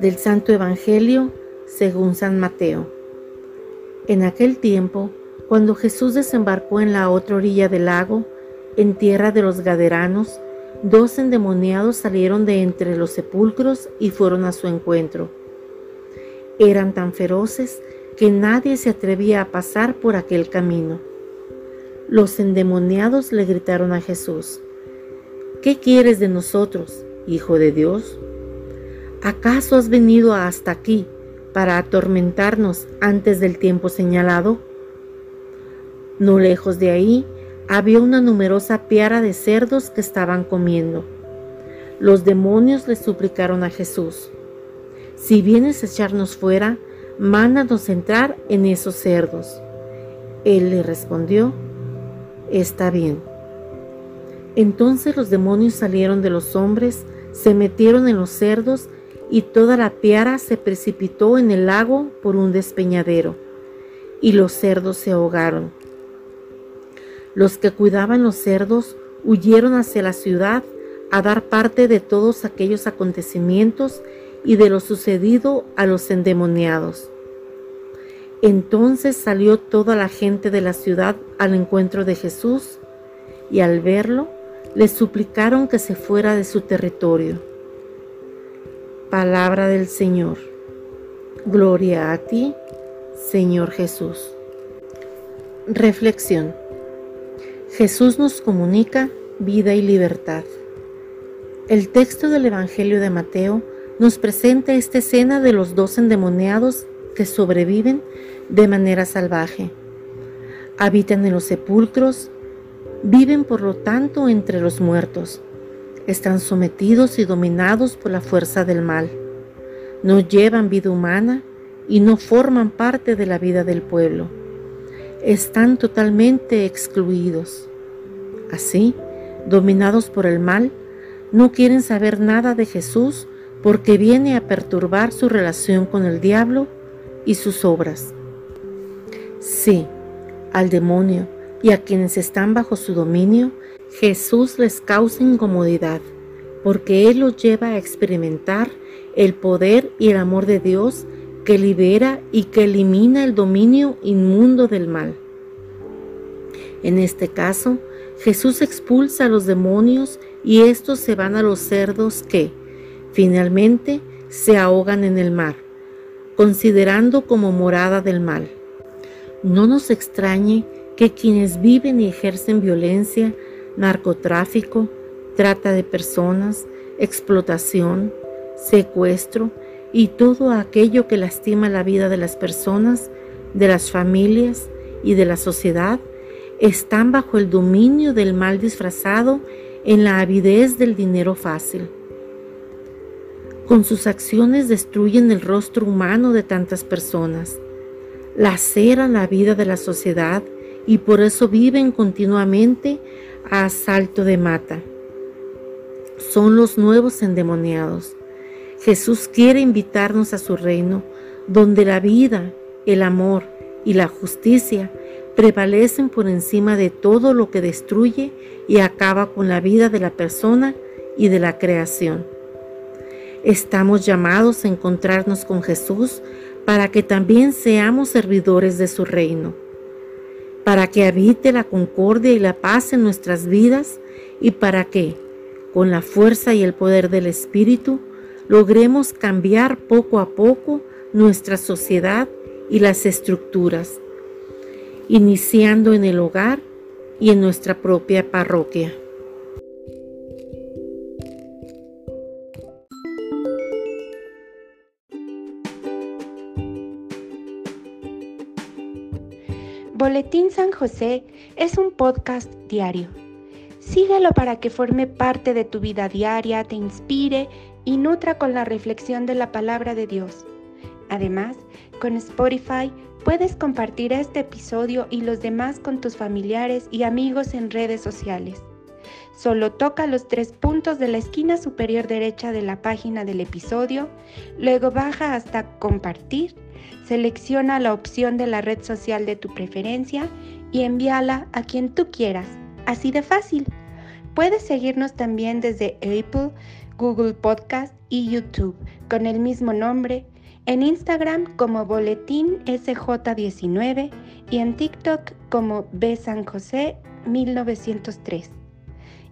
Del Santo Evangelio según San Mateo. En aquel tiempo, cuando Jesús desembarcó en la otra orilla del lago, en tierra de los Gaderanos, dos endemoniados salieron de entre los sepulcros y fueron a su encuentro. Eran tan feroces que nadie se atrevía a pasar por aquel camino. Los endemoniados le gritaron a Jesús, ¿qué quieres de nosotros, Hijo de Dios? ¿Acaso has venido hasta aquí para atormentarnos antes del tiempo señalado? No lejos de ahí había una numerosa piara de cerdos que estaban comiendo. Los demonios le suplicaron a Jesús, si vienes a echarnos fuera, mándanos entrar en esos cerdos. Él le respondió, está bien. Entonces los demonios salieron de los hombres, se metieron en los cerdos y toda la piara se precipitó en el lago por un despeñadero, y los cerdos se ahogaron. Los que cuidaban los cerdos huyeron hacia la ciudad a dar parte de todos aquellos acontecimientos y de lo sucedido a los endemoniados. Entonces salió toda la gente de la ciudad al encuentro de Jesús y al verlo le suplicaron que se fuera de su territorio. Palabra del Señor. Gloria a ti, Señor Jesús. Reflexión. Jesús nos comunica vida y libertad. El texto del Evangelio de Mateo nos presenta esta escena de los dos endemoniados que sobreviven de manera salvaje. Habitan en los sepulcros, viven por lo tanto entre los muertos están sometidos y dominados por la fuerza del mal. No llevan vida humana y no forman parte de la vida del pueblo. Están totalmente excluidos. Así, dominados por el mal, no quieren saber nada de Jesús porque viene a perturbar su relación con el diablo y sus obras. Sí, al demonio y a quienes están bajo su dominio Jesús les causa incomodidad porque Él los lleva a experimentar el poder y el amor de Dios que libera y que elimina el dominio inmundo del mal. En este caso, Jesús expulsa a los demonios y estos se van a los cerdos que, finalmente, se ahogan en el mar, considerando como morada del mal. No nos extrañe que quienes viven y ejercen violencia narcotráfico, trata de personas, explotación, secuestro y todo aquello que lastima la vida de las personas, de las familias y de la sociedad, están bajo el dominio del mal disfrazado en la avidez del dinero fácil. Con sus acciones destruyen el rostro humano de tantas personas, laceran la vida de la sociedad y por eso viven continuamente a asalto de mata. Son los nuevos endemoniados. Jesús quiere invitarnos a su reino, donde la vida, el amor y la justicia prevalecen por encima de todo lo que destruye y acaba con la vida de la persona y de la creación. Estamos llamados a encontrarnos con Jesús para que también seamos servidores de su reino para que habite la concordia y la paz en nuestras vidas y para que, con la fuerza y el poder del Espíritu, logremos cambiar poco a poco nuestra sociedad y las estructuras, iniciando en el hogar y en nuestra propia parroquia. Boletín San José es un podcast diario. Síguelo para que forme parte de tu vida diaria, te inspire y nutra con la reflexión de la palabra de Dios. Además, con Spotify puedes compartir este episodio y los demás con tus familiares y amigos en redes sociales. Solo toca los tres puntos de la esquina superior derecha de la página del episodio, luego baja hasta compartir Selecciona la opción de la red social de tu preferencia y envíala a quien tú quieras. Así de fácil. Puedes seguirnos también desde Apple, Google Podcast y YouTube con el mismo nombre, en Instagram como Boletín SJ19 y en TikTok como B San José 1903.